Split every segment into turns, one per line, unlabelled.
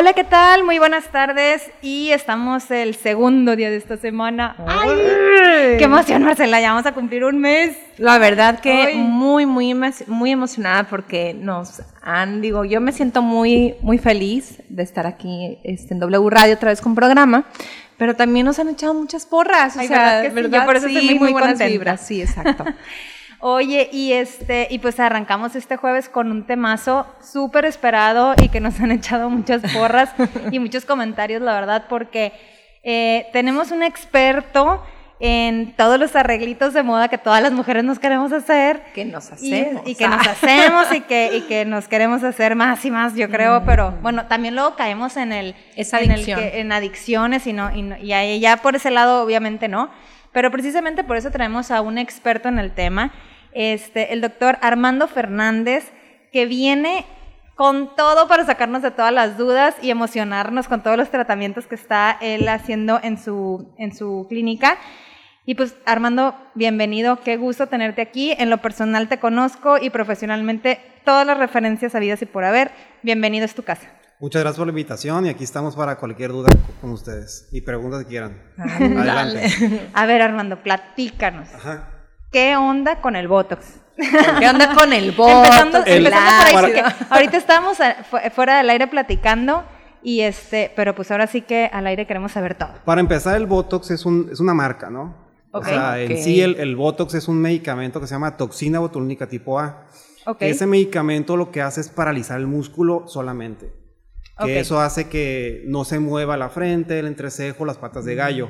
Hola, ¿qué tal? Muy buenas tardes y estamos el segundo día de esta semana. ¡Ay! ¡Qué emoción, Marcela! Ya vamos a cumplir un mes.
La verdad que muy, muy, muy emocionada porque nos han, digo, yo me siento muy, muy feliz de estar aquí este, en W Radio otra vez con programa, pero también nos han echado muchas porras.
o sea, ¿verdad? Que Yo por eso estoy muy, muy buenas
vibras. Sí, exacto.
Oye, y este, y pues arrancamos este jueves con un temazo súper esperado y que nos han echado muchas porras y muchos comentarios, la verdad, porque eh, tenemos un experto en todos los arreglitos de moda que todas las mujeres nos queremos hacer.
Que nos hacemos.
Y, que nos hacemos y que, y que nos queremos hacer más y más, yo creo, mm. pero bueno, también luego caemos en el...
Esa adicción.
En, adicciones y, no, y, y ahí ya por ese lado obviamente no. Pero precisamente por eso traemos a un experto en el tema, este, el doctor Armando Fernández, que viene con todo para sacarnos de todas las dudas y emocionarnos con todos los tratamientos que está él haciendo en su, en su clínica. Y pues Armando, bienvenido, qué gusto tenerte aquí. En lo personal te conozco y profesionalmente todas las referencias habidas y por haber. Bienvenido, es tu casa.
Muchas gracias por la invitación y aquí estamos para cualquier duda con ustedes y preguntas que quieran.
Adelante. A ver, Armando, platícanos. ¿Qué onda con el Botox?
¿Qué onda con el Botox?
Empezando, por ahí, ahorita estábamos fuera del aire platicando y este, pero pues ahora sí que al aire queremos saber todo.
Para empezar, el Botox es, un, es una marca, ¿no? O sea, en sí el, el, Botox es un medicamento que se llama toxina botulínica tipo A. Ese medicamento lo que hace es paralizar el músculo solamente que eso hace que no se mueva la frente, el entrecejo, las patas de gallo.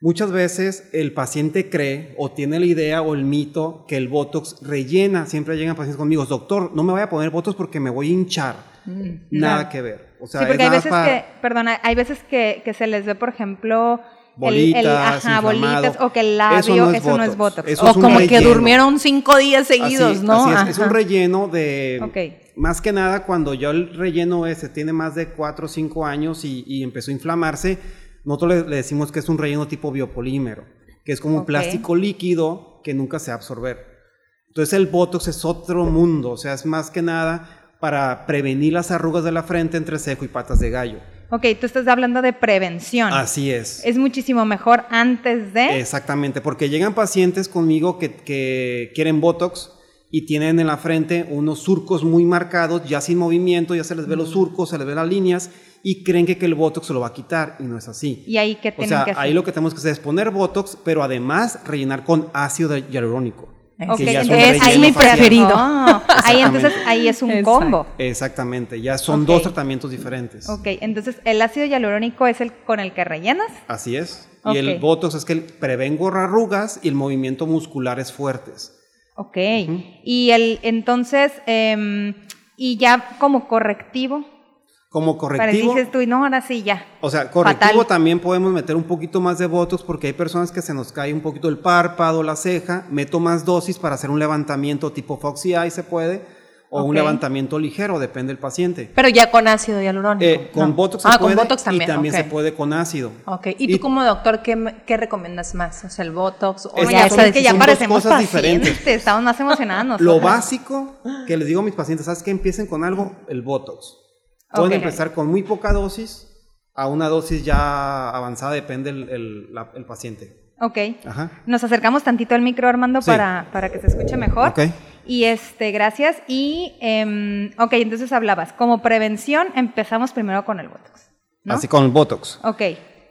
Muchas veces el paciente cree o tiene la idea o el mito que el Botox rellena. Siempre llegan pacientes conmigo, doctor, no me voy a poner Botox porque me voy a hinchar. Mm. Nada que ver.
O sea, sí, porque hay veces que, perdona, hay veces que, que se les ve, por ejemplo,
bolitas, el, ajá, bolitas,
o que el labio, eso no es, botox.
o como que durmieron cinco días seguidos, ¿no?
Así es, es un relleno de... Okay más que nada cuando yo el relleno ese tiene más de 4 o 5 años y, empezó a inflamarse, nosotros le, decimos que es un relleno tipo biopolímero, que es como un plástico líquido que nunca se va a absorber. Entonces el Botox es otro mundo, o sea, es más que nada para prevenir las arrugas de la frente entre seco y patas de gallo.
Ok, tú estás hablando de prevención.
Así es.
Es muchísimo mejor antes de...
Exactamente, porque llegan pacientes conmigo que, que quieren Botox, y tienen en la frente unos surcos muy marcados, ya sin movimiento, ya se les ve los surcos, se les ve las líneas y creen que, que el Botox se lo va a quitar y no es así.
¿Y ahí qué
tienen o sea, Ahí lo que tenemos que hacer es poner Botox, pero además rellenar con ácido hialurónico.
Okay, es, ahí mi preferido. ahí entonces ahí es un combo.
Exactamente, ya son dos tratamientos diferentes.
Ok, entonces el ácido hialurónico es el con el que rellenas.
Así es. Y el Botox es que prevengo arrugas y el movimiento muscular es fuertes.
Ok. Y el, entonces, em, y ya como correctivo.
Como correctivo.
Dices tú, no, ahora sí ya.
O sea, correctivo también podemos meter un poquito más de botox porque hay personas que se nos cae un poquito el párpado, la ceja. Meto más dosis para hacer un levantamiento tipo Foxy Eye, se puede o un levantamiento ligero, depende del paciente.
Pero ya con ácido hialurónico.
Eh, con Botox se ah, puede con Botox también. y también se puede con ácido.
Ok, ¿y, tú como doctor qué, qué, recomiendas más? O sea, el Botox o
es, ya, es que ya parecemos cosas diferentes. estamos más emocionados
Lo básico que les digo a mis pacientes, ¿sabes que Empiecen con algo, el Botox. Pueden empezar con muy poca dosis a una dosis ya avanzada, depende el, el, el paciente.
Ok. Ajá. Nos acercamos tantito al micro, Armando, para, para que se escuche mejor. Ok. Y este, gracias. Y, eh, ok, entonces hablabas, como prevención empezamos primero con el Botox.
Así con el Botox.
Ok.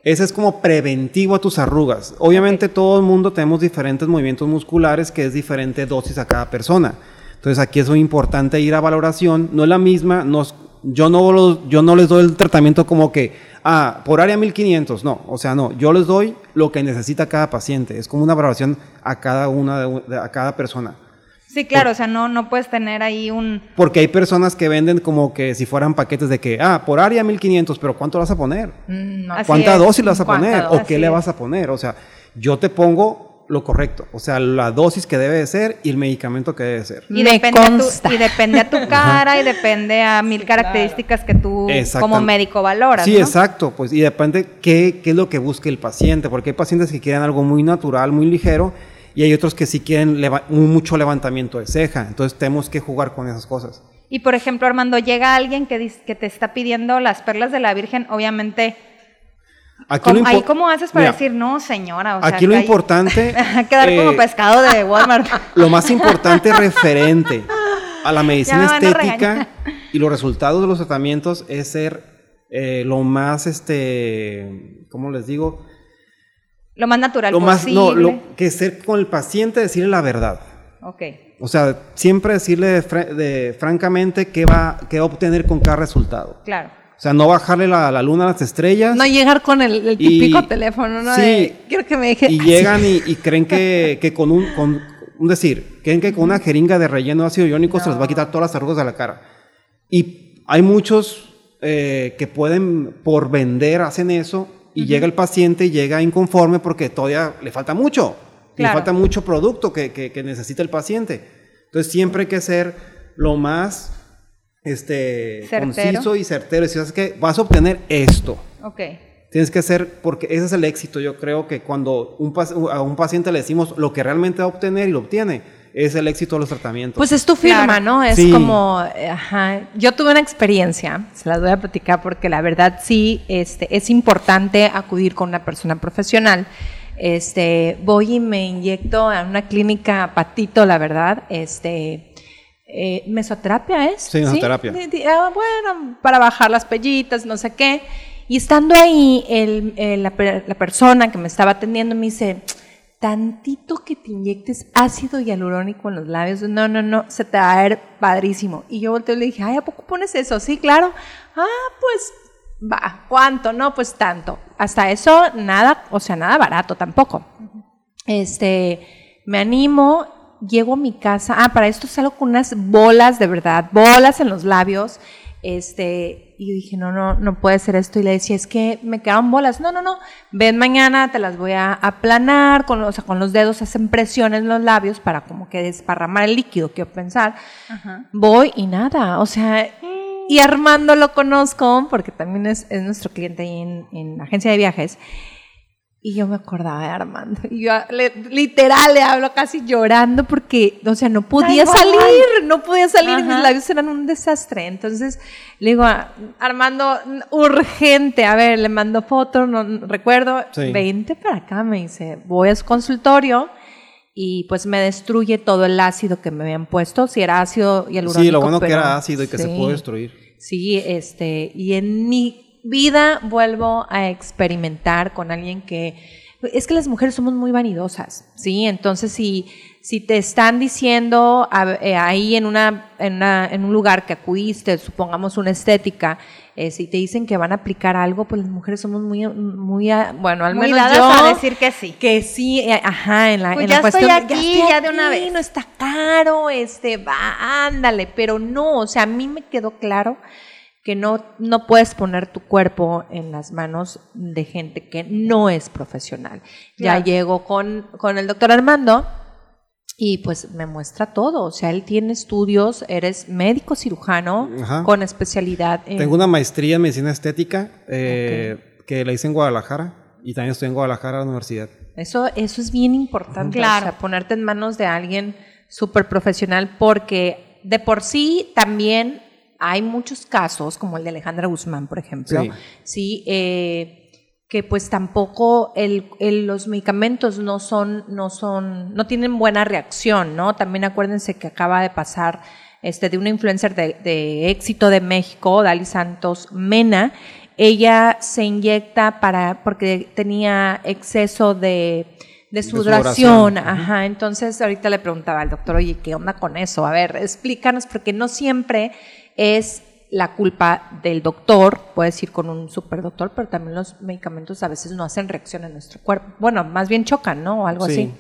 Ese es como preventivo a tus arrugas. Obviamente todo el mundo tenemos diferentes movimientos musculares que es diferente dosis a cada persona. Entonces aquí es muy importante ir a valoración. No es la misma, yo, no yo no les doy el tratamiento como que, ah, por área 1500, no. O sea, no, yo les doy lo que necesita cada paciente. Es como una valoración a cada una, a cada persona.
Sí, claro, o sea, no, no puedes tener ahí un...
Porque hay personas que venden como que si fueran paquetes de que, ah, por área 1500, pero ¿cuánto vas a poner? Mm, ¿Cuánta dosis le vas a poner? ¿O qué le vas a poner? O sea, yo te pongo lo correcto, o sea, la dosis que debe de ser y el medicamento que debe de ser.
Y, depende a, tu, y depende a tu cara y depende a mil características que tú como médico valoras.
Sí, exacto, pues y depende qué, qué es lo que busque el paciente, porque hay pacientes que quieren algo muy natural, muy ligero, y hay otros que sí quieren mucho levantamiento de ceja, entonces tenemos que jugar con esas cosas.
Y por ejemplo, Armando, llega alguien que, que te está pidiendo las perlas de la Virgen, obviamente. Aquí ¿Cómo, ahí cómo haces para decir, no, señora?
aquí lo importante...
quedar como eh, pescado de Walmart.
Lo más importante referente a la medicina estética y los resultados de los tratamientos es ser eh, lo más, este, ¿cómo les digo?
Lo más natural
lo Más, no, lo, que ser con el paciente, decirle la verdad.
Ok.
O sea, siempre decirle de, francamente qué va, qué va a obtener con cada resultado.
Claro.
O sea, no bajarle la, la luna a las estrellas.
No llegar con el, típico teléfono, ¿no?
Sí.
quiero que me deje.
Y llegan y, creen que, que, con un, con un decir, creen que con una jeringa de relleno de ácido iónico se les va a quitar todas las arrugas de la cara. Y hay muchos eh, que pueden, por vender, hacen eso y llega el paciente y llega inconforme porque todavía le falta mucho. Le falta mucho producto que, que, necesita el paciente. Entonces siempre hay que ser lo más este, conciso y certero. Si es que vas a obtener esto.
Ok.
Tienes que ser, porque ese es el éxito. Yo creo que cuando un, a un paciente le decimos lo que realmente va a obtener y lo obtiene, es el éxito de los tratamientos.
Pues es tu firma, ¿no? Es como, ajá. Yo tuve una experiencia, se las voy a platicar porque la verdad sí, este, es importante acudir con una persona profesional. Este, voy y me inyecto a una clínica patito, la verdad, este, eh, mesoterapia es.
Sí, mesoterapia.
Ah, bueno, para bajar las pellitas, no sé qué. Y estando ahí, el, la, la persona que me estaba atendiendo me dice, tantito que te inyectes ácido hialurónico en los labios, no, no, no, se te va a ver padrísimo. Y yo volteé y le dije, ay, ¿a poco pones eso? Sí, claro. Ah, pues va, ¿cuánto? No, pues tanto. Hasta eso, nada, o sea, nada barato tampoco. Este, me animo, llego a mi casa. Ah, para esto salgo con unas bolas de verdad, bolas en los labios. Este, y dije, no, no, no puede ser esto. Y le decía, es que me quedaron bolas. No, no, no. Ven mañana, te las voy a aplanar. Con, o sea, con los dedos hacen presión en los labios para como que desparramar el líquido, quiero pensar. Voy y nada. O sea, y Armando lo conozco porque también es, es nuestro cliente ahí en, en agencia de viajes. Y yo me acordaba de Armando. Y yo literal le hablo casi llorando porque, o sea, no podía salir, no podía salir, mis labios eran un desastre. Entonces le digo, Armando, urgente, a ver, le mando foto, no recuerdo, sí. vente para acá, me dice, voy a su consultorio y pues me destruye todo el ácido que me habían puesto, si era ácido y
Sí, lo bueno que era ácido y que se pudo destruir.
Sí, este, y en mi vida vuelvo a experimentar con alguien que... Es que las mujeres somos muy vanidosas, ¿sí? Entonces, si, si te están diciendo eh, ahí en, una, en, un lugar que acudiste, supongamos una estética, eh, si te dicen que van a aplicar algo, pues las mujeres somos muy, muy bueno, al menos yo.
a decir que sí.
Que sí, eh, ajá, en la,
pues
en
ya
la cuestión.
Estoy aquí, ya, de una vez.
No está caro, este, va, ándale, pero no, o sea, a mí me quedó claro que no, no puedes poner tu cuerpo en las manos de gente que no es profesional. Ya llego con, con el doctor Armando y pues me muestra todo. O sea, él tiene estudios, eres médico cirujano con especialidad
en... Tengo una maestría en medicina estética eh, que la hice en Guadalajara y también estoy en Guadalajara, la universidad.
Eso, eso es bien importante, claro. ponerte en manos de alguien súper profesional porque de por sí también hay muchos casos, como el de Alejandra Guzmán, por ejemplo, sí, eh, que pues tampoco el, los medicamentos no son, no son, no tienen buena reacción, ¿no? También acuérdense que acaba de pasar este, de una influencer de, éxito de México, Dali Santos Mena, ella se inyecta para, porque tenía exceso de, de sudoración, ajá. Entonces ahorita le preguntaba al doctor, oye, ¿qué onda con eso? A ver, explícanos, porque no siempre es la culpa del doctor, puedes ir con un superdoctor, pero también los medicamentos a veces no hacen reacción en nuestro cuerpo. Bueno, más bien chocan, ¿no? O algo así.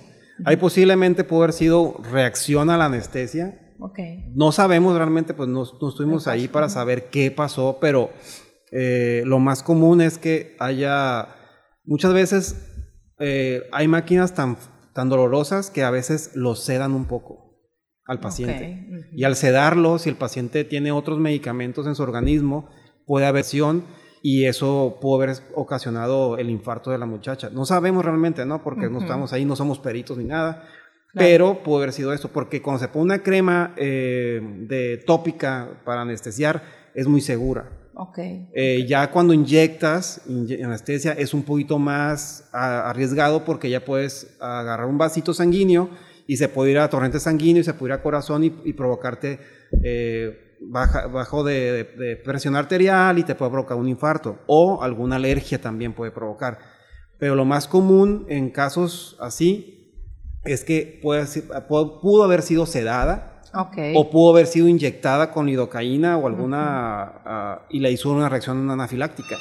Ahí posiblemente puede haber sido reacción a la anestesia.
Okay.
No sabemos realmente, pues no, estuvimos ahí para saber qué pasó, pero eh, lo más común es que haya, muchas veces eh, hay máquinas tan, tan dolorosas que a veces lo sedan un poco al paciente. Y al sedarlo, si el paciente tiene otros medicamentos en su organismo, puede haber acción y eso puede haber ocasionado el infarto de la muchacha. No sabemos realmente, ¿no? Porque no estamos ahí, no somos peritos ni nada, Pero pudo haber sido eso, porque cuando se pone una crema eh, de tópica para anestesiar, es muy segura.
Okay.
Eh, ya cuando inyectas anestesia es un poquito más arriesgado porque ya puedes agarrar un vasito sanguíneo y se puede ir a torrente sanguíneo y se puede ir a corazón y, provocarte eh, bajo de, presión arterial y te puede provocar un infarto o alguna alergia también puede provocar. Pero lo más común en casos así es que puede, pudo haber sido sedada o pudo haber sido inyectada con lidocaína o alguna. Ah, y le hizo una reacción anafiláctica.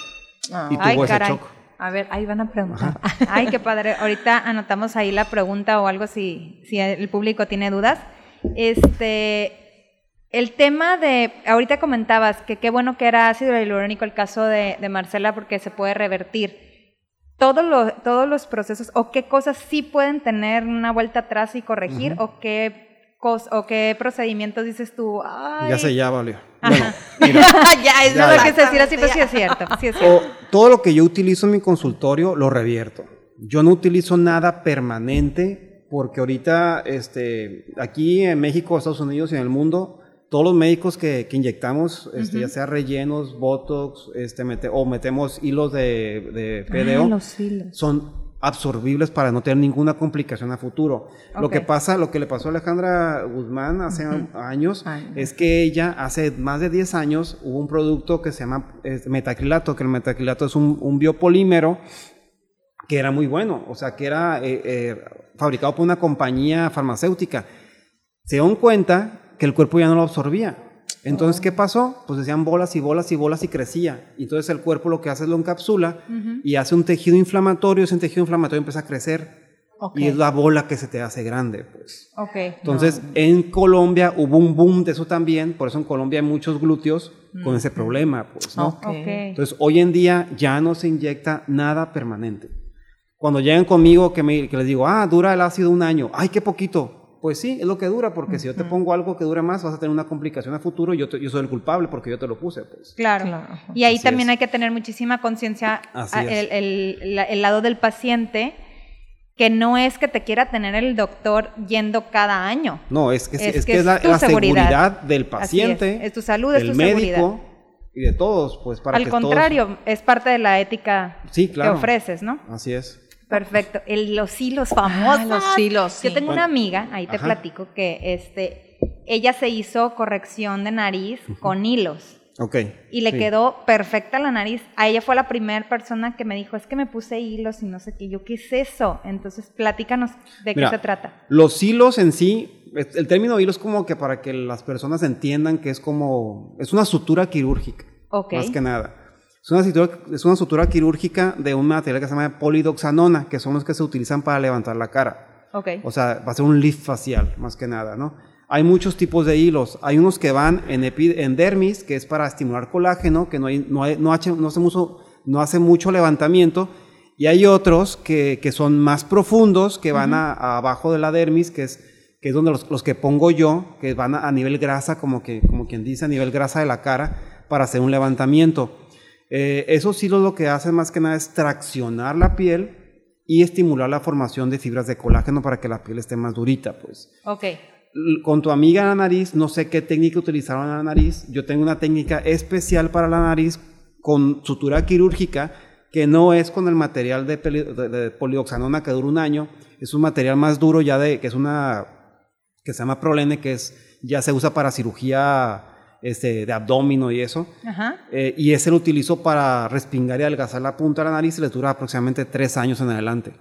Ah. Y tuvo ese shock.
A ver, ahí van a preguntar.
Ay, qué padre. Ahorita anotamos ahí la pregunta o algo si, si el público tiene dudas. Este. El tema de, ahorita comentabas que qué bueno que era ácido hialurónico el caso de, Marcela porque se puede revertir. Todos todos los procesos o qué cosas sí pueden tener una vuelta atrás y corregir o qué o qué procedimientos dices tú?
Ya sé, ya valió.
ya, es lo que se decir así, pues sí es cierto.
todo lo que yo utilizo en mi consultorio lo revierto. Yo no utilizo nada permanente porque ahorita este, aquí en México, Estados Unidos y en el mundo, todos los médicos que, inyectamos, este, ya sea rellenos, botox, este, o metemos hilos de, de PDO, ah, son absorbibles para no tener ninguna complicación a futuro. Lo que pasa, lo que le pasó a Alejandra Guzmán hace años, es que ella hace más de 10 años hubo un producto que se llama metacrilato, que el metacrilato es un, biopolímero que era muy bueno, o sea, que era eh, eh, fabricado por una compañía farmacéutica. Se dieron cuenta que el cuerpo ya no lo absorbía. Entonces, ¿qué pasó? Pues decían bolas y bolas y bolas y crecía. Y entonces el cuerpo lo que hace es lo encapsula y hace un tejido inflamatorio. Ese tejido inflamatorio empieza a crecer. Y es la bola que se te hace grande, pues. Entonces, en Colombia hubo un boom de eso también. Por eso en Colombia hay muchos glúteos con ese problema, pues, ¿no? Entonces, hoy en día ya no se inyecta nada permanente. Cuando llegan conmigo, que, me, que les digo, ah, dura el ácido un año. Ay, qué poquito pues sí, es lo que dura, porque si yo te pongo algo que dura más, vas a tener una complicación a futuro y yo, yo soy el culpable porque yo te lo puse. Pues.
Claro. Y ahí también hay que tener muchísima conciencia, el, el, lado del paciente, que no es que te quiera tener el doctor yendo cada año.
No, es que es, que es, la, seguridad. del paciente,
es. tu salud, es tu médico
y de todos, pues para
Al contrario, es parte de la ética que ofreces, ¿no?
Así es.
Perfecto. los hilos famosos.
Ah, los hilos.
Yo tengo una amiga, ahí te platico, que este, ella se hizo corrección de nariz con hilos.
Ok.
Y le quedó perfecta la nariz. A ella fue la primera persona que me dijo, es que me puse hilos y no sé qué. Yo, ¿qué es eso? Entonces, platícanos de qué se trata.
Los hilos en sí, el término hilo es como que para que las personas entiendan que es como, es una sutura quirúrgica. Ok. Más que nada. Es una, sutura, es una sutura quirúrgica de un material que se llama polidoxanona, que son los que se utilizan para levantar la cara.
Okay.
O sea, va a ser un lift facial, más que nada, ¿no? Hay muchos tipos de hilos. Hay unos que van en, en dermis, que es para estimular colágeno, que no, hay, no, no, hace, mucho, no hace mucho levantamiento. Y hay otros que, que son más profundos, que van a, abajo de la dermis, que es, que es donde los, los que pongo yo, que van a, a, nivel grasa, como, que, como quien dice, a nivel grasa de la cara, para hacer un levantamiento. Eh, esos hilos lo que hacen más que nada es traccionar la piel y estimular la formación de fibras de colágeno para que la piel esté más durita, pues.
Ok.
Con tu amiga en la nariz, no sé qué técnica utilizaron en la nariz. Yo tengo una técnica especial para la nariz con sutura quirúrgica que no es con el material de, polioxanona que dura un año. Es un material más duro ya de, que es una, que se llama prolene, que es, ya se usa para cirugía este, de abdomen y eso. Eh, y ese lo utilizo para respingar y adelgazar la punta de la nariz y le dura aproximadamente tres años en adelante.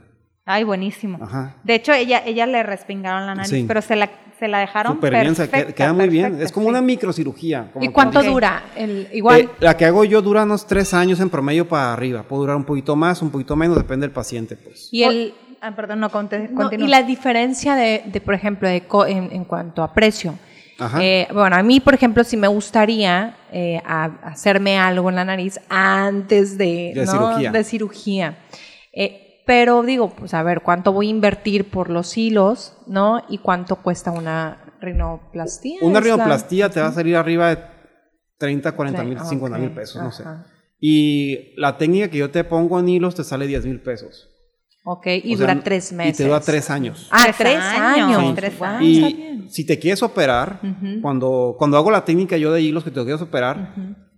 Ay, buenísimo. De hecho, ella, ella le respingaron la nariz, pero se la, se la dejaron Súper bien,
queda muy bien. Es como una microcirugía.
¿Y cuánto dura? El, igual. Eh,
la que hago yo dura unos tres años en promedio para arriba. Puede durar un poquito más, un poquito menos, depende del paciente. Pues.
Y el... Ah, perdón, no, conté,
Y la diferencia de, de por ejemplo, de en, en cuanto a precio. Eh, bueno, a mí, por ejemplo, si me gustaría eh, hacerme algo en la nariz antes de, cirugía. Eh, pero digo, pues a ver, ¿cuánto voy a invertir por los hilos, no? ¿Y cuánto cuesta una rinoplastía?
Una rinoplastía te va a salir arriba de 30, 40 mil, 50 mil pesos, no sé. Y la técnica que yo te pongo en hilos te sale 10 mil pesos.
Ok, y dura tres meses.
Y te dura tres años.
Ah, tres, años.
Y si te quieres operar, cuando, cuando hago la técnica yo de hilos que te quieres operar,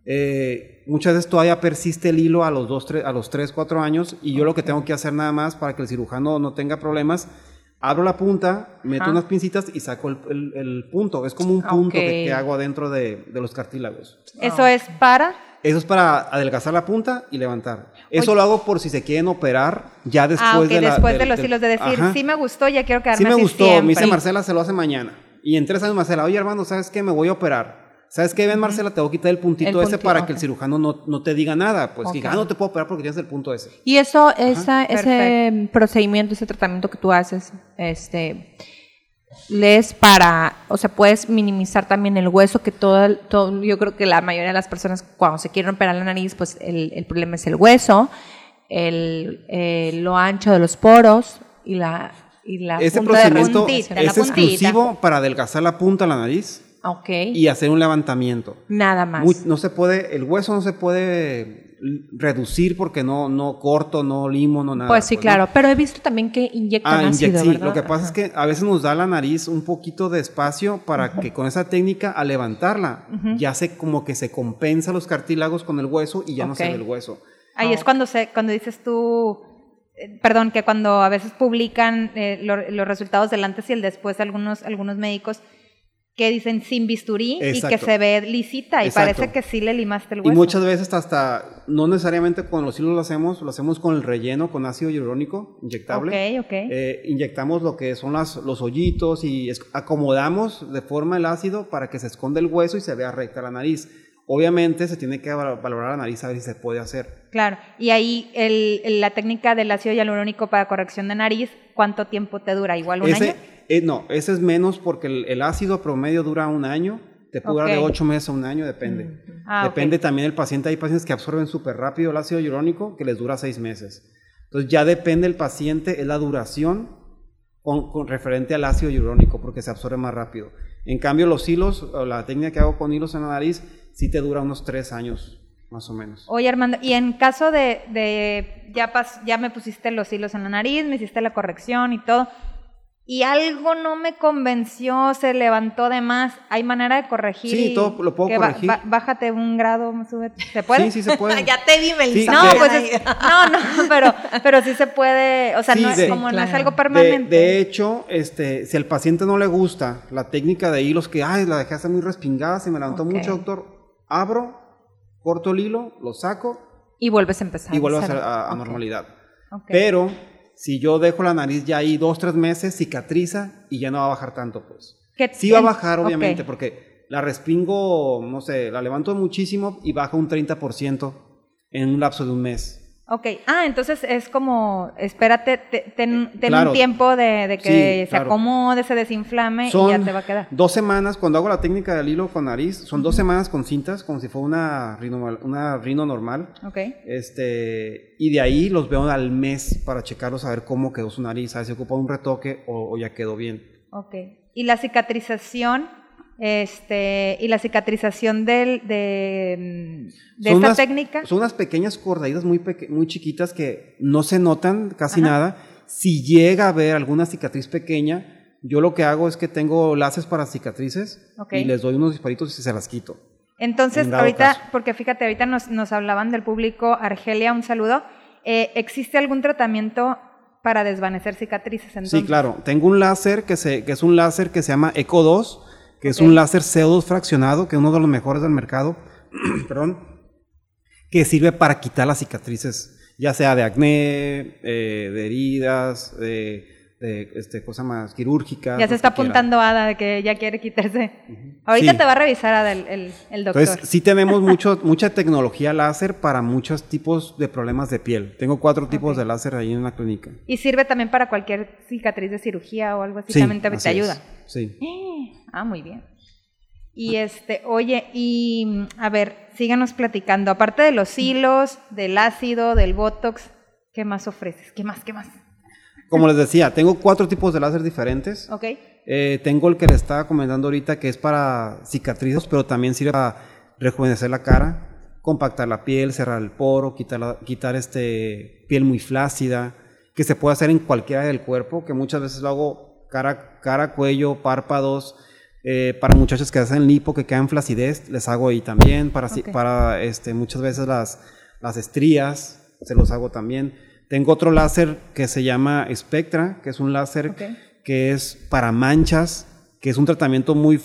eh, muchas veces todavía persiste el hilo a los, dos, tres, a los tres, cuatro años y yo lo que tengo que hacer nada más para que el cirujano no tenga problemas, abro la punta, meto unas pincitas y saco el, punto. Es como un punto que, hago adentro de, de los cartílagos.
¿Eso es para?
Eso es para adelgazar la punta y levantar. Eso lo hago por si se quieren operar ya ah, después de
la, después de, los hilos, de decir, sí me gustó, ya quiero quedarme
Sí me gustó, me dice Marcela, se lo hace mañana. Y en tres años Marcela, oye hermano, ¿sabes qué? Me voy a operar. ¿Sabes qué? Ven, Marcela, te voy a quitar el puntito, ese para que el cirujano no, no, te diga nada. Pues que ah, no te puedo operar porque tienes el punto ese.
Y eso, esa, ese procedimiento, ese tratamiento que tú haces, este les para, o sea, puedes minimizar también el hueso, que todo, todo, yo creo que la mayoría de las personas cuando se quieren operar la nariz, pues el, el problema es el hueso, el, lo ancho de los poros y la, y la
Ese procedimiento es exclusivo para adelgazar la punta de la nariz.
Okay.
Y hacer un levantamiento.
Nada más.
no se puede, el hueso no se puede reducir porque no, no corto, no limo, no nada.
Pues sí, pues, claro, pero he visto también que inyectan ah, ácido, sí.
Lo que pasa es que a veces nos da la nariz un poquito de espacio para que con esa técnica, al levantarla, ya se como que se compensa los cartílagos con el hueso y ya no se ve el hueso.
Ahí es cuando, se, cuando dices tú, eh, perdón, que cuando a veces publican eh, los resultados del antes y el después algunos, algunos médicos, que dicen sin bisturí y que se ve lisita y parece que sí le limaste el hueso.
Y muchas veces hasta, no necesariamente con los hilos lo hacemos, lo hacemos con el relleno, con ácido hialurónico inyectable.
Ok, ok.
Eh, inyectamos lo que son las, los hoyitos y acomodamos de forma el ácido para que se esconda el hueso y se vea recta la nariz. Obviamente se tiene que valorar la nariz a ver si se puede hacer.
Claro, y ahí el, la técnica del ácido hialurónico para corrección de nariz, ¿cuánto tiempo te dura? ¿Igual un año?
Eh, no, ese es menos porque el, ácido promedio dura un año, te puede durar de ocho meses a un año, depende. Ah, depende también del paciente. Hay pacientes que absorben súper rápido el ácido hialurónico que les dura seis meses. Entonces ya depende del paciente, es la duración con, referente al ácido hialurónico porque se absorbe más rápido. En cambio, los hilos, o la técnica que hago con hilos en la nariz, sí te dura unos tres años, más o menos.
Oye, Armando, y en caso de, de ya, pas, ya me pusiste los hilos en la nariz, me hiciste la corrección y todo, y algo no me convenció, se levantó de más. ¿Hay manera de corregir?
Sí, todo lo puedo corregir.
bájate un grado, ¿se puede?
Sí, sí se puede.
ya te vi, Melissa.
no, pues no, no, pero, pero sí se puede, o sea, no, es, como no es algo permanente.
De, hecho, este, si al paciente no le gusta la técnica de hilos que, ay, la dejé hacer muy respingada, se me levantó mucho, doctor, abro, corto el hilo, lo saco.
Y vuelves a empezar.
Y vuelves a, a, normalidad. Pero si yo dejo la nariz ya ahí dos, tres meses, cicatriza y ya no va a bajar tanto, pues. Sí va a bajar, obviamente, porque la respingo, no sé, la levanto muchísimo y baja un 30% en un lapso de un mes.
Ok, ah, entonces es como, espérate, ten, un tiempo de, que se acomode, se desinflame y ya te va a quedar.
Dos semanas, cuando hago la técnica del hilo con nariz, son dos semanas con cintas, como si fuera una rino, una rino normal.
Ok.
Este, y de ahí los veo al mes para checarlos, a ver cómo quedó su nariz, a ver si ocupa un retoque o, o ya quedó bien.
Ok. ¿Y la cicatrización? Este, y la cicatrización del, de, mm, de esta técnica.
Son unas pequeñas cordaditas muy, muy chiquitas que no se notan casi nada. Si llega a haber alguna cicatriz pequeña, yo lo que hago es que tengo láseres para cicatrices y les doy unos disparitos y se las quito.
Entonces, ahorita, porque fíjate, ahorita nos, nos, hablaban del público, Argelia, un saludo. Eh, ¿Existe algún tratamiento para desvanecer cicatrices?
Sí, claro. Tengo un láser que, se, que es un láser que se llama Eco 2 que es un láser CO2 fraccionado, que es uno de los mejores del mercado, perdón, que sirve para quitar las cicatrices, ya sea de acné, eh, de heridas, de, este, cosa más quirúrgica.
Ya se está apuntando Ada de que ya quiere quitarse. Ahorita te va a revisar Ada el, el, doctor.
Entonces, sí tenemos mucho, mucha tecnología láser para muchos tipos de problemas de piel. Tengo cuatro tipos de láser ahí en la clínica.
¿Y sirve también para cualquier cicatriz de cirugía o algo así? Sí, también te, ayuda.
Sí.
Ah, muy bien. Y este, oye, y a ver, síganos platicando. Aparte de los hilos, del ácido, del botox, ¿qué más ofreces? ¿Qué más? ¿Qué más?
Como les decía, tengo cuatro tipos de láser diferentes.
Ok.
Eh, tengo el que les estaba comentando ahorita que es para cicatrices, pero también sirve para rejuvenecer la cara, compactar la piel, cerrar el poro, quitar, quitar este, piel muy flácida, que se puede hacer en cualquiera del cuerpo, que muchas veces lo hago cara, cara cuello, párpados, eh, para muchachos que hacen lipo, que quedan flacidez, les hago ahí también. Para, para este, muchas veces las, las estrías, se los hago también. Tengo otro láser que se llama Spectra, que es un láser que es para manchas, que es un tratamiento muy...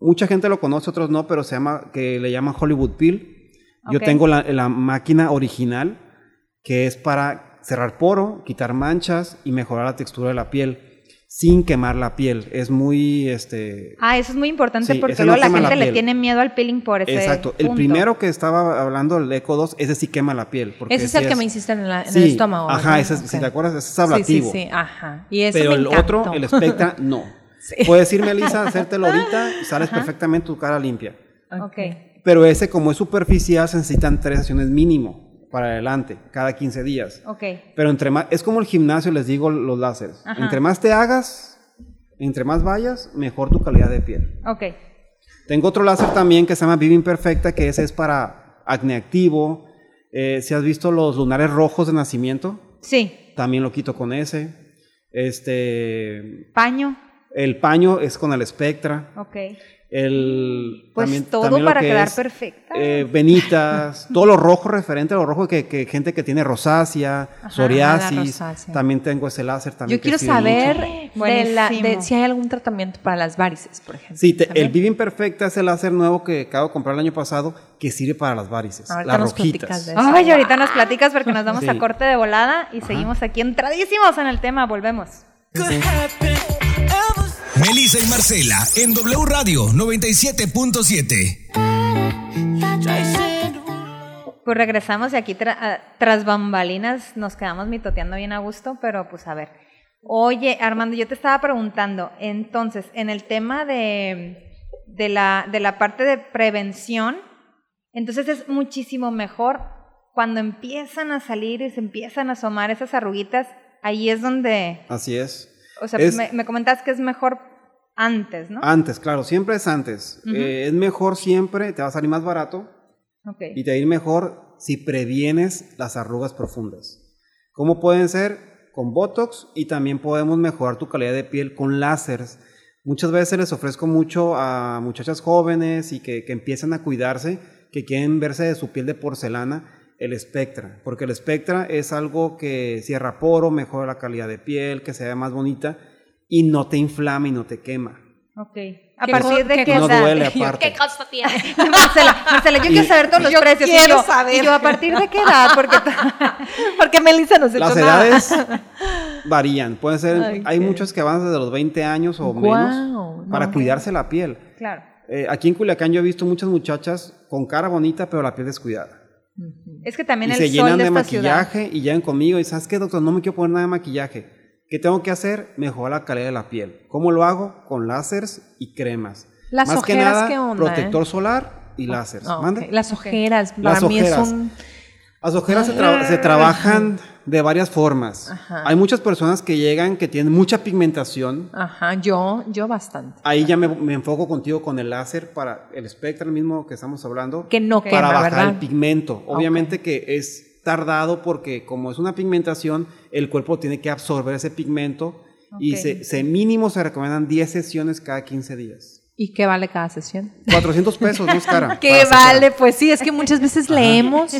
Mucha gente lo conoce, otros no, pero se llama, que le llaman Hollywood Peel. Yo tengo la, la máquina original, que es para cerrar poro, quitar manchas y mejorar la textura de la piel sin quemar la piel. Es muy, este...
Ah, eso es muy importante porque luego la gente le tiene miedo al peeling por ese
Exacto. El primero que estaba hablando, el Eco 2, ese sí quema la piel.
ese es el que me hiciste en, el estómago.
Ajá, ese, si te acuerdas, ese es ablativo.
Sí, sí, ajá.
Y ese Pero el otro, el Spectra, no. Puedes irme, Elisa, hacértelo ahorita y sales perfectamente tu cara limpia.
Ok.
Pero ese, como es superficial, se necesitan tres sesiones mínimo para adelante, cada 15 días.
Ok.
Pero entre más, es como el gimnasio, les digo, los láseres. Entre más te hagas, entre más vayas, mejor tu calidad de piel.
Ok.
Tengo otro láser también que se llama Vivi Imperfecta, que ese es para acné activo. Eh, si has visto los lunares rojos de nacimiento,
sí.
También lo quito con ese. Este.
Paño.
El paño es con el Spectra.
Ok.
El,
pues todo para quedar perfecta.
Eh, venitas, todo lo rojo referente a lo rojo que, gente que tiene rosácea, psoriasis. También tengo ese láser también.
Yo quiero saber si hay algún tratamiento para las varices, por ejemplo.
Sí, el Vivin Perfecta es el láser nuevo que acabo de comprar el año pasado que sirve para las varices, las rojitas.
Ay, ahorita nos platicas porque nos vamos a corte de volada y seguimos aquí entradísimos en el tema. Volvemos.
Melissa y Marcela en W Radio 97.7.
Pues regresamos y aquí tras bambalinas nos quedamos mitoteando bien a gusto, pero pues a ver. Oye, Armando, yo te estaba preguntando, entonces, en el tema de, de, la, de la parte de prevención, entonces es muchísimo mejor cuando empiezan a salir y se empiezan a asomar esas arruguitas, ahí es donde...
Así es.
O sea, me, me, comentas que es mejor antes, ¿no?
Antes, claro, siempre es antes. Eh, es mejor siempre, te va a salir más barato y te va a ir mejor si previenes las arrugas profundas. ¿Cómo pueden ser? Con Botox y también podemos mejorar tu calidad de piel con láseres. Muchas veces les ofrezco mucho a muchachas jóvenes y que, que empiezan a cuidarse, que quieren verse de su piel de porcelana, el Spectra, porque el Spectra es algo que cierra poro, mejora la calidad de piel, que se vea más bonita y no te inflama y no te quema.
Ok. ¿A partir de qué,
No duele aparte.
¿Qué costo tiene? Marcela, Marcela, yo quiero saber todos los
yo
precios.
Quiero saber.
Y yo, ¿a partir de qué edad? Porque,
porque Melissa no se
Las edades varían. Pueden ser, hay muchos que van desde los 20 años o menos para cuidarse la piel.
Claro.
Eh, aquí en Culiacán yo he visto muchas muchachas con cara bonita, pero la piel descuidada.
Es que también
y
el
se llenan
de,
de maquillaje y llegan conmigo y ¿sabes qué, doctor? No me quiero poner nada de maquillaje. ¿Qué tengo que hacer? Mejorar la calidad de la piel. ¿Cómo lo hago? Con láseres y cremas.
Las
Más
ojeras,
que nada,
¿qué onda,
protector
eh?
solar y láseres.
Las ojeras, para Las mí ojeras. es un...
Las ojeras se, trabajan de varias formas. Hay muchas personas que llegan que tienen mucha pigmentación.
Ajá, yo, yo bastante.
Ahí ya me, enfoco contigo con el láser para el espectro mismo que estamos hablando.
Que no
Para bajar
¿verdad?
el pigmento. Obviamente que es tardado porque como es una pigmentación, el cuerpo tiene que absorber ese pigmento y se, se, mínimo se recomiendan 10 sesiones cada 15 días.
¿Y qué vale cada sesión?
400 pesos, no es cara.
¿Qué vale? Pues sí, es que muchas veces leemos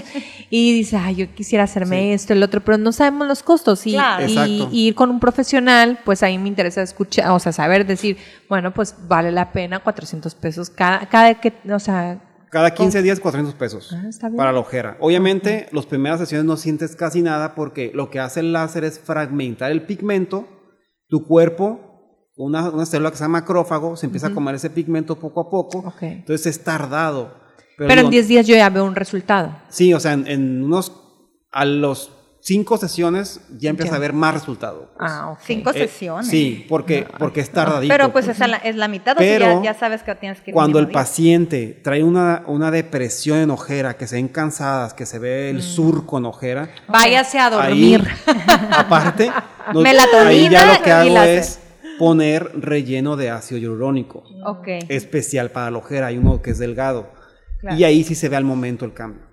y dice, ay, yo quisiera hacerme esto, el otro, pero no sabemos los costos. Y, y, ir con un profesional, pues ahí me interesa escuchar, o sea, saber decir, bueno, pues vale la pena 400 pesos cada, cada que, o sea...
Cada 15 días 400 pesos ah, para la ojera. Obviamente, las primeras sesiones no sientes casi nada porque lo que hace el láser es fragmentar el pigmento. Tu cuerpo una, una, célula que se llama macrófago, se empieza a comer ese pigmento poco a poco. Entonces es tardado.
Pero, en 10 días yo ya veo un resultado.
Sí, o sea, en, unos. A los cinco sesiones ya empieza a ver más resultado.
Pues. Ah, ok. Cinco eh, sesiones.
Sí, porque, porque es tardadito.
Pero pues es la, es la mitad, Pero, o sea, ya, sabes que tienes que ir
Cuando el paciente trae una, una depresión en ojera, que se ven cansadas, que se ve el mm. surco en ojera.
Váyase a dormir.
aparte,
Melatonina
ahí ya lo que hago es poner relleno de ácido hialurónico. Especial para la ojera. Hay uno que es delgado. Y ahí sí se ve al momento el cambio.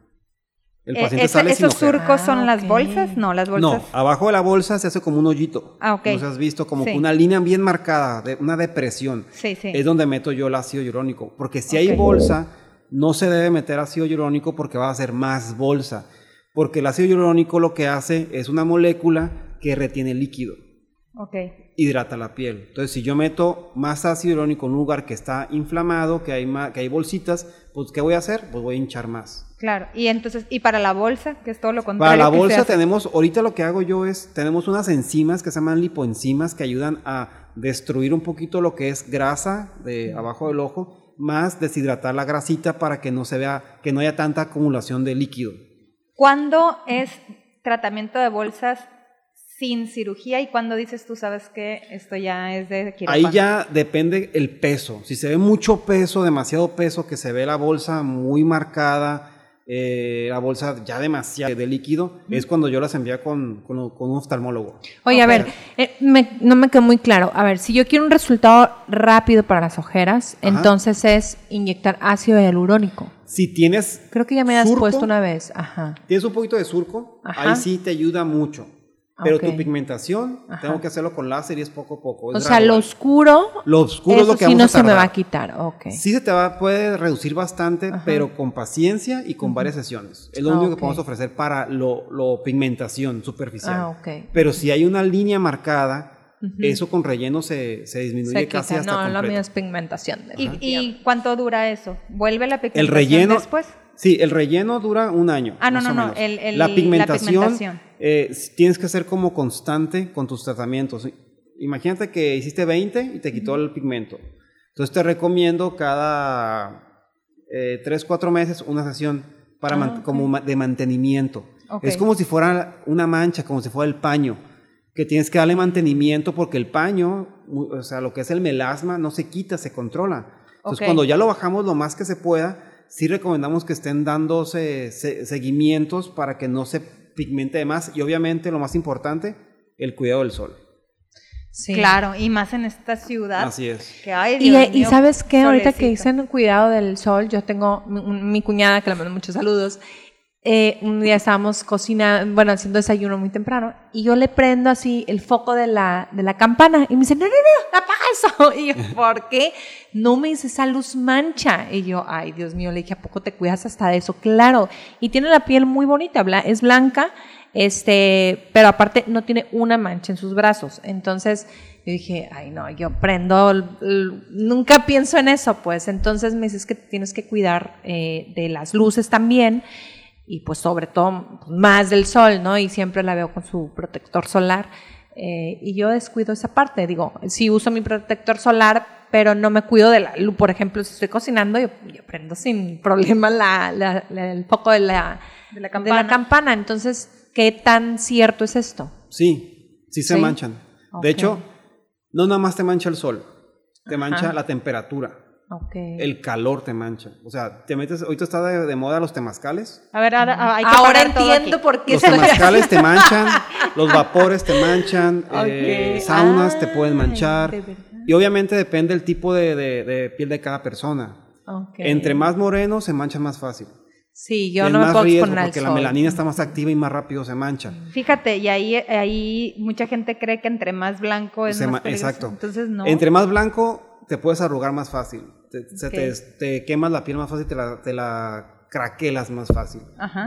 El paciente sale
¿Esos surcos son ah, las bolsas? No, las bolsas.
No, abajo de la bolsa se hace como un hoyito. Ah, ok. Como has visto, como una línea bien marcada, de una depresión. Sí, sí. Es donde meto yo el ácido hialurónico. Porque si hay bolsa, no se debe meter ácido hialurónico porque va a hacer más bolsa. Porque el ácido hialurónico lo que hace es una molécula que retiene líquido. Ok. Hidrata la piel. Entonces, si yo meto más ácido hialurónico en un lugar que está inflamado, que hay, que hay bolsitas, pues ¿qué voy a hacer? Pues voy a hinchar más.
Claro, y entonces, ¿y para la bolsa? Que es todo lo
contrario. Para la bolsa tenemos, ahorita lo que hago yo es, tenemos unas enzimas que se llaman lipoenzimas que ayudan a destruir un poquito lo que es grasa de abajo del ojo, más deshidratar la grasita para que no se vea, que no haya tanta acumulación de líquido.
¿Cuándo es tratamiento de bolsas sin cirugía y cuando dices tú sabes que esto ya es de?
Ahí ya depende el peso. Si se ve mucho peso, demasiado peso, que se ve la bolsa muy marcada, eh, la bolsa ya demasiado de líquido, es cuando yo las envía con, con, un oftalmólogo.
Oye, a ver, eh, no me quedó muy claro. A ver, si yo quiero un resultado rápido para las ojeras, entonces es inyectar ácido hialurónico.
Si tienes.
Creo que ya me has puesto una vez. Ajá.
Tienes un poquito de surco, ahí sí te ayuda mucho. Pero tu pigmentación, tengo que hacerlo con láser y es poco a poco.
o sea, lo oscuro.
Lo oscuro es lo que
sí no se me va a quitar. Okay.
Sí se te va, puede reducir bastante, pero con paciencia y con varias sesiones. Es lo único que podemos ofrecer para lo, lo pigmentación superficial. Ah, okay. Pero si hay una línea marcada, eso con relleno se, se disminuye casi hasta No,
la mía es pigmentación.
¿Y, ¿Y, cuánto dura eso? ¿Vuelve la pigmentación
el relleno, después? Sí, el relleno dura un año.
Ah, no, no, no. la, pigmentación,
eh, tienes que ser como constante con tus tratamientos. Imagínate que hiciste 20 y te quitó el pigmento. Entonces te recomiendo cada eh, 3, 4 meses una sesión para ah, como de mantenimiento. Es como si fuera una mancha, como si fuera el paño, que tienes que darle mantenimiento porque el paño, o sea, lo que es el melasma, no se quita, se controla. Entonces cuando ya lo bajamos lo más que se pueda, sí recomendamos que estén dándose seguimientos para que no se pigmente de más y obviamente lo más importante, el cuidado del sol.
Sí. Claro, y más en esta ciudad.
Así es.
y, sabes qué, ahorita que dicen cuidado del sol, yo tengo mi, cuñada que le mando muchos saludos. Eh, un día estábamos cocinando, bueno, haciendo desayuno muy temprano, y yo le prendo así el foco de la, de la campana, y me dice, no, no, no, apaga eso. Y yo, ¿por qué? No me dice, esa luz mancha. Y yo, ay, Dios mío, le dije, ¿a poco te cuidas hasta de eso? Claro. Y tiene la piel muy bonita, es blanca, este, pero aparte no tiene una mancha en sus brazos. Entonces, yo dije, ay, no, yo prendo, nunca pienso en eso, pues. Entonces me dices que tienes que cuidar eh, de las luces también y pues sobre todo más del sol, ¿no? Y siempre la veo con su protector solar. Eh, y yo descuido esa parte, digo, sí uso mi protector solar, pero no me cuido de la luz. Por ejemplo, si estoy cocinando, yo, prendo sin problema la, el foco de la, de la, campana. Entonces, ¿qué tan cierto es esto?
Sí, sí se manchan. De hecho, no nada más te mancha el sol, te mancha la temperatura. El calor te mancha. O sea, te metes. Ahorita está de, moda los temazcales.
A ver, ahora, hay
que ahora entiendo por qué
Los temazcales te manchan, los vapores te manchan, eh, saunas te pueden manchar. Y obviamente depende del tipo de, piel de cada persona. Entre más moreno se mancha más fácil.
Sí, yo no me puedo exponer
Porque la melanina está más activa y más rápido se mancha.
Fíjate, y ahí, ahí mucha gente cree que entre más blanco es más peligroso. Exacto. Entonces no.
Entre más blanco te puedes arrugar más fácil. Te, te, quemas la piel más fácil, te la, te la craquelas más fácil.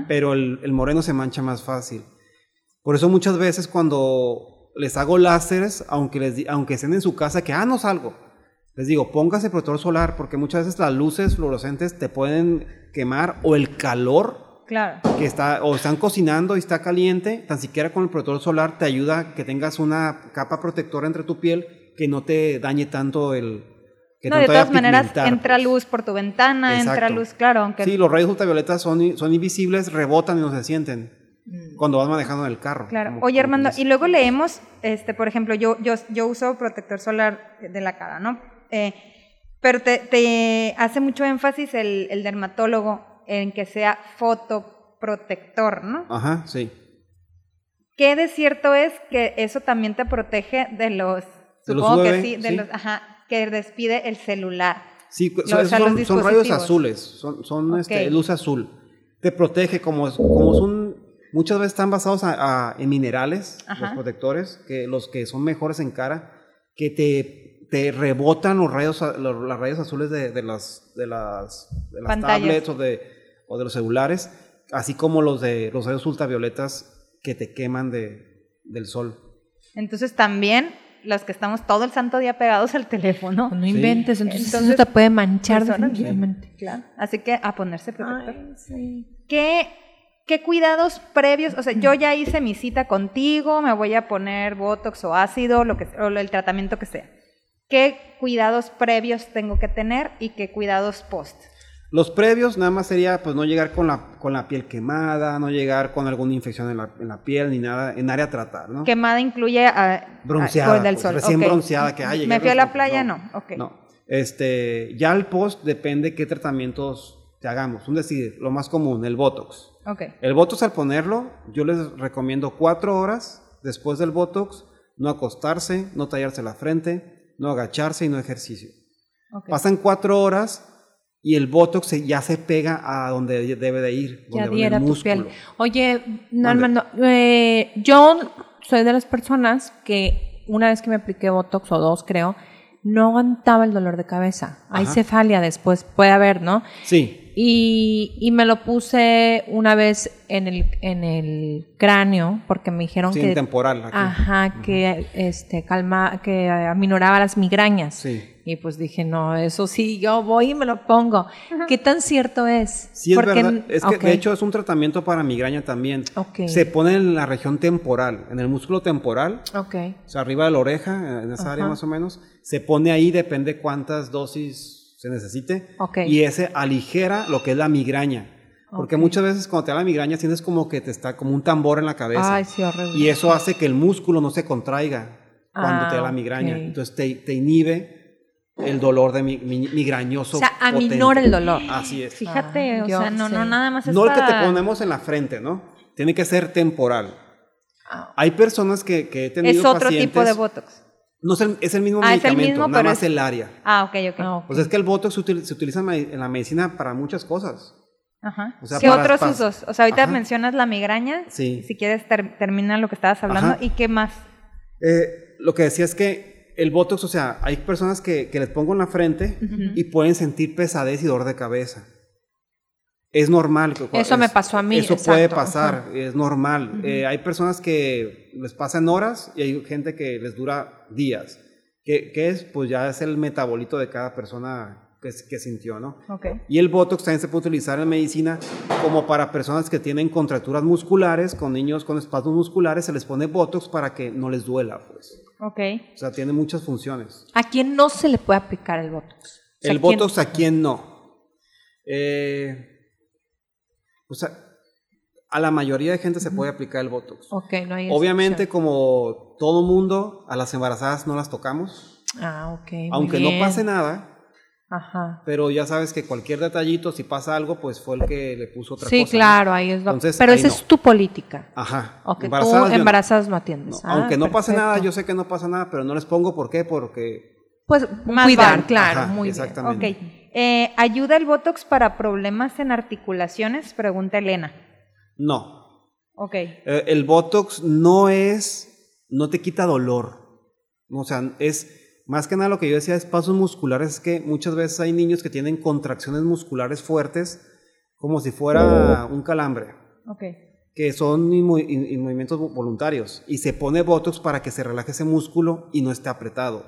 Pero el, moreno se mancha más fácil. Por eso muchas veces cuando les hago láseres, aunque, les, aunque estén en su casa, que, ah, no salgo, les digo, póngase protector solar, porque muchas veces las luces fluorescentes te pueden quemar o el calor
claro.
que está, o están cocinando y está caliente, tan siquiera con el protector solar te ayuda a que tengas una capa protectora entre tu piel que no te dañe tanto el,
no, de todas maneras, entra pues. luz por tu ventana, entra luz, claro. Aunque...
Sí, los rayos ultravioletas son, son invisibles, rebotan y no se sienten mm. cuando vas manejando en el carro.
Claro. Oye, Armando, y luego leemos, este, por ejemplo, yo, yo, yo uso protector solar de la cara, ¿no? Eh, pero te, hace mucho énfasis el, el dermatólogo en que sea fotoprotector, ¿no?
Ajá, sí.
¿Qué de cierto es que eso también te protege de los... supongo que sí, de los... Ajá, que despide el celular.
Sí, son, rayos azules, son, son este, luz azul. Te protege, como, como son, muchas veces están basados en minerales, los protectores, que los que son mejores en cara, que te, te rebotan los rayos, las rayos azules de, de las, de las, de las tablets o de, o de los celulares, así como los de los rayos ultravioletas que te queman de, del sol.
Entonces también los que estamos todo el santo día pegados al teléfono.
No inventes, entonces, eso te puede manchar
definitivamente. Claro. Así que a ponerse protector. ¿Qué, ¿Qué cuidados previos? O sea, yo ya hice mi cita contigo, me voy a poner botox o ácido, lo que, o el tratamiento que sea. ¿Qué cuidados previos tengo que tener y qué cuidados post?
Los previos nada más sería pues no llegar con la, con la piel quemada, no llegar con alguna infección en la, en la piel ni nada en área a tratar, ¿no?
Quemada incluye a,
bronceada, del pues, sol. recién bronceada que hay.
Me fui a la playa, no.
No, no. Este, ya el post depende qué tratamientos te hagamos. Un decir, lo más común, el Botox.
Okay.
El Botox al ponerlo, yo les recomiendo cuatro horas después del Botox, no acostarse, no tallarse la frente, no agacharse y no ejercicio. Pasan cuatro horas y el botox ya se pega a donde debe de ir.
Ya diera tu piel. Oye, Armando, eh, yo soy de las personas que una vez que me apliqué botox o dos creo, no aguantaba el dolor de cabeza. Hay cefalia después, puede haber, ¿no?
Sí.
Y, y, me lo puse una vez en el, en el cráneo porque me dijeron
sí,
que
temporal aquí.
ajá que este calma que aminoraba las migrañas
sí.
Y pues dije, no, eso sí, yo voy y me lo pongo. ¿Qué tan cierto es?
Sí, es verdad. Es que de hecho es un tratamiento para migraña también. Se pone en la región temporal, en el músculo temporal.
Ok.
O sea, arriba de la oreja, en esa área más o menos. Se pone ahí, depende cuántas dosis se necesite.
Okay.
Y ese aligera lo que es la migraña. Porque muchas veces cuando te da la migraña sientes como que te está como un tambor en la cabeza.
Ay, sí, horrible.
Y eso hace que el músculo no se contraiga cuando te da la ah, migraña. Entonces te, te inhibe el dolor de mi, migrañoso.
O sea, aminora el dolor.
Así es.
Fíjate, o sea, no, no nada más es
No el que te ponemos en la frente, ¿no? Tiene que ser temporal. Ah. Hay personas que, que he tenido
Es otro tipo de Botox.
No es el, es el mismo medicamento, nada más el área.
Ah, ok, ok.
Pues es que el Botox se, utiliza, en la medicina para muchas cosas.
Ajá. O sea, ¿Qué otros usos? O sea, ahorita mencionas la migraña.
Sí.
Si quieres, termina lo que estabas hablando. ¿Y qué más?
Eh, lo que decía es que el Botox, o sea, hay personas que, les pongo en la frente y pueden sentir pesadez y dolor de cabeza. Es normal.
Eso me pasó a mí.
Eso puede pasar, es normal. Eh, hay personas que les pasan horas y hay gente que les dura días. ¿Qué, es? Pues ya es el metabolito de cada persona que, que sintió, ¿no?
Okay.
Y el Botox también se puede utilizar en medicina como para personas que tienen contracturas musculares, con niños con espasmos musculares, se les pone Botox para que no les duela, pues.
Ok.
O sea, tiene muchas funciones.
¿A quién no se le puede aplicar el Botox?
el Botox, ¿a quién no? Eh, o sea, a la mayoría de gente se puede aplicar el Botox.
Ok, no hay
Obviamente, como todo mundo, a las embarazadas no las tocamos.
Ah, ok.
Aunque no pase nada,
Ajá.
Pero ya sabes que cualquier detallito, si pasa algo, pues fue el que le puso otra
sí,
cosa.
Sí, claro, ahí es lo... Pero esa es tu política.
Ajá.
O que tú embarazadas no, atiendes.
Ah, aunque no pase nada, yo sé que no pasa nada, pero no les pongo por qué, porque...
Pues cuidar, claro, muy
exactamente.
bien. Ok. Eh, ¿Ayuda el Botox para problemas en articulaciones? Pregunta Elena.
No.
Ok.
Eh, el Botox no es... no te quita dolor. O sea, es más que nada lo que yo decía de espacios musculares es que muchas veces hay niños que tienen contracciones musculares fuertes como si fuera un calambre. Que son movimientos voluntarios. Y se pone Botox para que se relaje ese músculo y no esté apretado.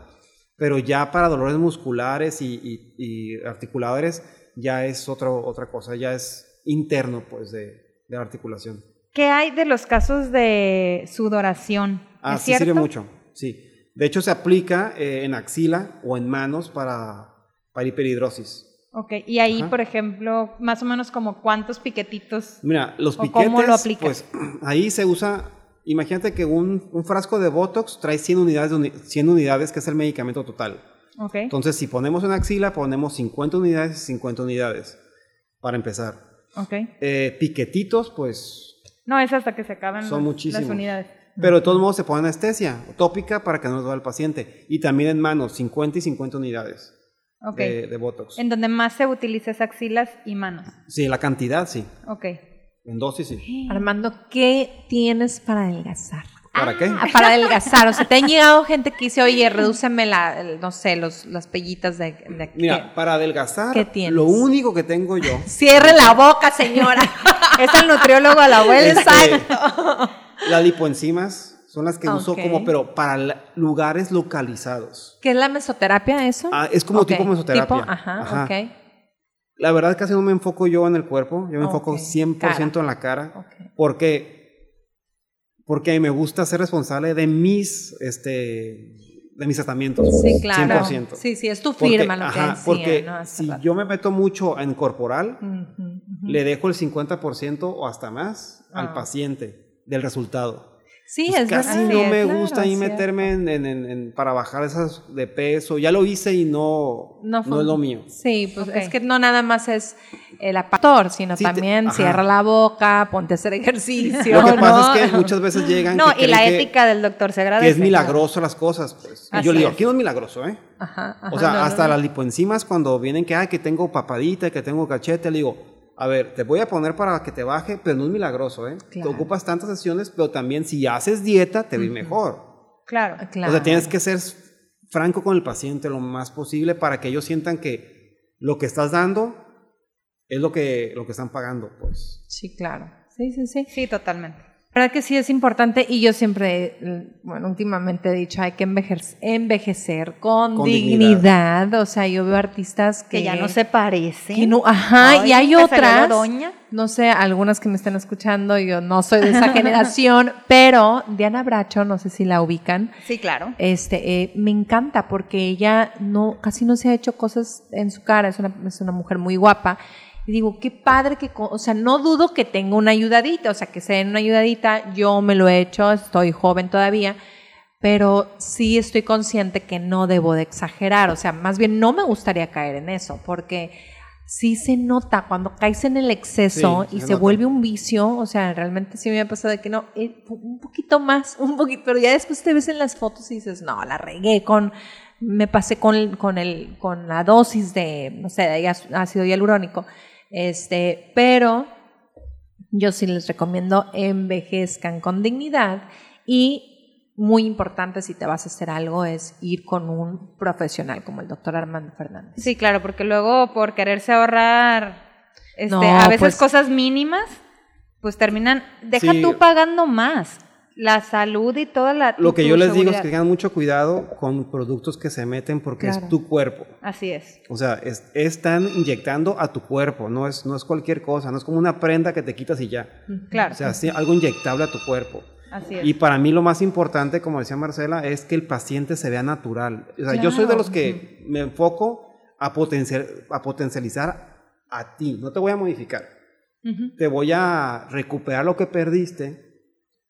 Pero ya para dolores musculares y, articuladores ya es otra cosa, ya es interno pues de, la articulación.
¿Qué hay de los casos de sudoración?
Ah, sí sirve mucho, sí. De hecho, se aplica eh, en axila o en manos para, para hiperhidrosis.
Ok, y ahí, por ejemplo, más o menos como cuántos piquetitos.
Mira, los piquetes, ¿cómo lo aplicas? pues ahí se usa, imagínate que un, un frasco de Botox trae 100 unidades, 100 unidades, que es el medicamento total.
Okay.
Entonces, si ponemos en axila, ponemos 50 unidades y 50 unidades, para empezar.
Ok.
Eh, piquetitos, pues...
No, es hasta que se acaben son las unidades.
Pero de todos modos se pone anestesia tópica para que no nos duele el paciente. Y también en manos, 50 y 50 unidades. de, Botox.
En donde más se utiliza es axilas y manos.
Sí, la cantidad sí.
Ok.
En dosis sí.
Armando, ¿qué tienes para adelgazar?
¿Para qué?
Ah, para adelgazar. O sea, te han llegado gente que dice, oye, redúceme la, no sé, los, las pellitas de, de
Mira, para adelgazar, lo único que tengo yo.
Cierre la boca, señora.
es el nutriólogo a la vuelta.
Exacto. Las lipoenzimas son las que uso como, pero para lugares localizados.
¿Qué es la mesoterapia eso?
Ah, es como tipo mesoterapia.
ajá, ok.
La verdad es que casi no me enfoco yo en el cuerpo, yo me enfoco 100% en la cara. Porque, porque me gusta ser responsable de mis, este, de mis tratamientos.
Sí, claro. 100%. Sí, sí, es tu firma lo que
ajá, Porque si yo me meto mucho en corporal, le dejo el 50% o hasta más al ah. paciente del resultado.
Sí, pues es
casi no me gusta ahí meterme en, para bajar esas de peso. Ya lo hice y no, no, es lo mío.
Sí, pues es que no nada más es el apactor, sino también cierra la boca, ponte a hacer ejercicio.
Lo que pasa es que muchas veces llegan.
No, y la ética del doctor se agradece.
Que es milagroso las cosas, pues. Y yo le digo, aquí no es milagroso, ¿eh? Ajá, o sea, hasta las lipoenzimas cuando vienen que, ay, que tengo papadita, que tengo cachete, le digo, a ver, te voy a poner para que te baje, pero no es milagroso, ¿eh? Te ocupas tantas sesiones, pero también si haces dieta, te ves mejor.
Claro, claro.
O sea, tienes que ser franco con el paciente lo más posible para que ellos sientan que lo que estás dando es lo que, lo que están pagando, pues.
Sí, claro. Sí, sí, sí.
Sí, totalmente
verdad que sí es importante y yo siempre, bueno, últimamente he dicho, hay que envejecer, con, dignidad. O sea, yo veo artistas que,
ya no se parecen.
ajá, y hay otras, no sé, algunas que me están escuchando, yo no soy de esa generación, pero Diana Bracho, no sé si la ubican.
Sí, claro.
Este, eh, me encanta porque ella no, casi no se ha hecho cosas en su cara, es una, es una mujer muy guapa y digo, qué padre que, o sea, no dudo que tenga una ayudadita, o sea, que sea una ayudadita, yo me lo he hecho, estoy joven todavía, pero sí estoy consciente que no debo de exagerar, o sea, más bien no me gustaría caer en eso, porque sí se nota cuando caes en el exceso y se, vuelve un vicio, o sea, realmente sí me ha pasado de que no, eh, un poquito más, un poquito, pero ya después te ves en las fotos y dices, no, la regué con, me pasé con, con, el, con la dosis de, no sé, de ácido hialurónico este, pero yo sí les recomiendo envejezcan con dignidad y muy importante si te vas a hacer algo es ir con un profesional como el doctor Armando Fernández.
Sí, claro, porque luego por quererse ahorrar este, a veces pues cosas mínimas, pues terminan, deja tú pagando más la salud y toda la...
Lo que yo les digo es que tengan mucho cuidado con productos que se meten porque es tu cuerpo.
Así es.
O sea, están inyectando a tu cuerpo, no es, no es cualquier cosa, no es como una prenda que te quitas y ya.
Claro.
O sea, algo inyectable a tu cuerpo.
Así es.
Y para mí lo más importante, como decía Marcela, es que el paciente se vea natural. O sea, yo soy de los que me enfoco a, potenciar, a potencializar a ti, no te voy a modificar. Te voy a recuperar lo que perdiste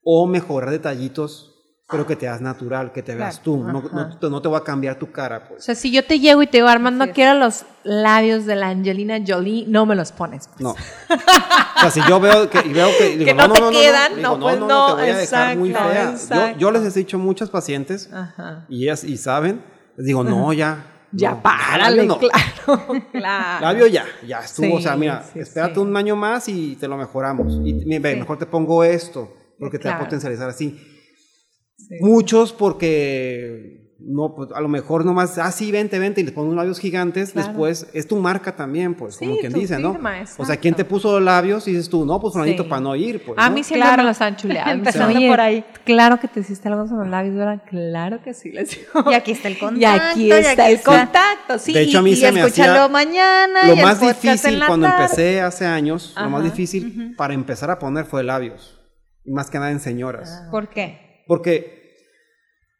o mejorar detallitos, pero que te hagas natural, que te veas tú, no, no, te va a cambiar tu cara. Pues.
O sea, si yo te llego y te digo, Armando, quiero los labios de la Angelina Jolie, no me los pones. Pues.
No. o sea, si yo veo que, y veo que,
digo, no, no, te quedan, no,
pues no, te voy a dejar muy fea. Yo, yo, les he dicho muchas pacientes, y ellas y saben, les digo, no, ya,
ya párale, claro,
claro. Labio ya, ya estuvo. o sea, mira, espérate un año más y te lo mejoramos. Y mejor te pongo esto porque te va a potencializar así. Muchos porque no, pues a lo mejor nomás, ah, sí, vente, vente, y le ponen labios gigantes, después es tu marca también, pues, como quien dice, ¿no? o sea, ¿quién te puso los labios y dices tú, no, pues Juanito, para no ir, pues.
A mí siempre me los han chuleado. Empezando por ahí. Claro que te hiciste algo con los labios, ¿verdad? Claro que sí, les digo.
Y aquí está el contacto.
Y aquí está el contacto, sí.
De hecho, a mí se me
hacía. mañana.
Lo más difícil cuando empecé hace años, lo más difícil para empezar a poner fue labios más que nada en señoras.
Ah. ¿Por qué?
Porque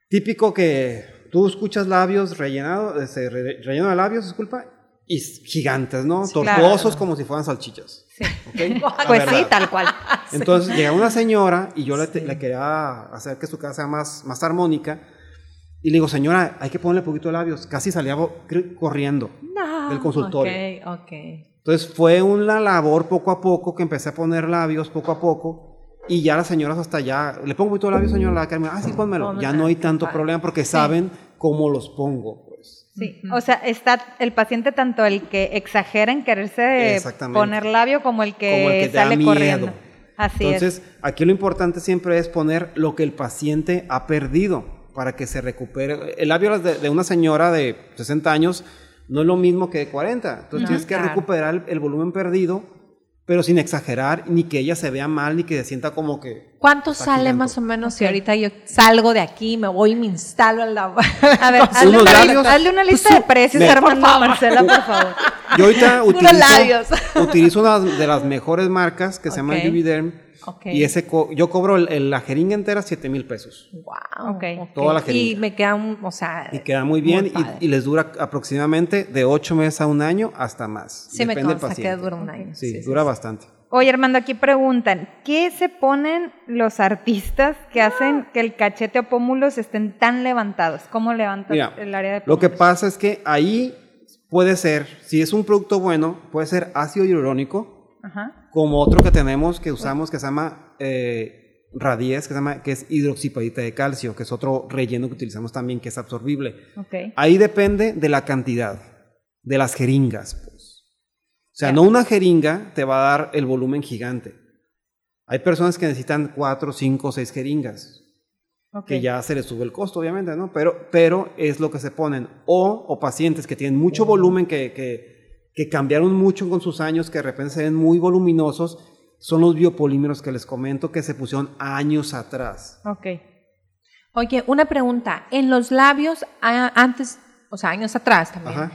típico que tú escuchas labios rellenados, este, relleno de labios, disculpa, y gigantes, ¿no? Tortuosos como si fueran salchichas.
Sí. pues sí, tal cual.
Entonces llega una señora y yo le, quería hacer que su casa sea más, más armónica. Y le digo, señora, hay que ponerle poquito de labios. Casi salía corriendo del consultorio.
Ok, ok.
Entonces fue una labor poco a poco que empecé a poner labios poco a poco y ya las señoras hasta allá, le pongo todo el labio, señora, la Carmen, ah, sí, pónmelo. ya no hay tanto problema porque saben cómo los pongo, pues.
Sí, o sea, está el paciente tanto el que exagera en quererse poner labio como el que, sale corriendo. Así
Entonces, aquí lo importante siempre es poner lo que el paciente ha perdido para que se recupere. El labio de, una señora de 60 años no es lo mismo que de 40. Entonces, tienes que recuperar el volumen perdido pero sin exagerar, ni que ella se vea mal, ni que se sienta como que...
¿Cuánto sale más o menos si ahorita yo salgo de aquí, me voy y me instalo en la...
A ver, hazle una, una, lista de precios, hermano Marcela, por favor.
Yo ahorita utilizo, utilizo una de las mejores marcas que se llama Juviderm y ese yo cobro la jeringa entera 7 mil pesos.
Wow. Okay.
Toda la jeringa.
Y me queda, o sea.
Y queda muy bien y, les dura aproximadamente de 8 meses a un año hasta más.
Sí, Depende me consta que dura un año.
Sí, dura bastante.
Oye, Armando, aquí preguntan, ¿qué se ponen los artistas que hacen que el cachete o pómulos estén tan levantados? ¿Cómo levantan el área de pómulos?
Lo que pasa es que ahí puede ser, si es un producto bueno, puede ser ácido hialurónico, Ajá como otro que tenemos que usamos que se llama eh, Radies, que, se llama, que es hidroxipadita de calcio, que es otro relleno que utilizamos también, que es absorbible. Ahí depende de la cantidad, de las jeringas. Pues. O sea, no una jeringa te va a dar el volumen gigante. Hay personas que necesitan cuatro, cinco, seis jeringas. Que ya se les sube el costo, obviamente, ¿no? Pero, pero es lo que se ponen. O, o pacientes que tienen mucho volumen que, que que cambiaron mucho con sus años, que de repente se ven muy voluminosos, son los biopolímeros que les comento que se pusieron años atrás.
Ok. Oye, una pregunta. En los labios, antes, o sea, años atrás también,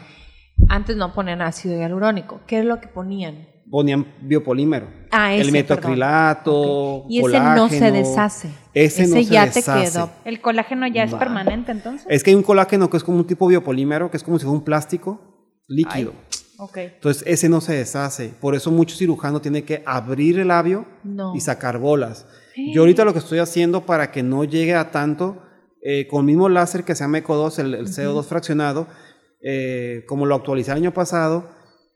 antes no ponían ácido hialurónico. ¿Qué es lo que ponían?
Ponían biopolímero. Ah, ese, El metoacrilato,
Y ese no se deshace.
Ese, no ya te quedó.
¿El colágeno ya es permanente entonces?
Es que hay un colágeno que es como un tipo biopolímero, que es como si fuera un plástico líquido. Entonces ese no se deshace. Por eso mucho cirujano tiene que abrir el labio y sacar bolas. Yo ahorita lo que estoy haciendo para que no llegue a tanto, eh, con el mismo láser que se llama ECO 2, el, CO2 fraccionado, eh, como lo actualicé el año pasado,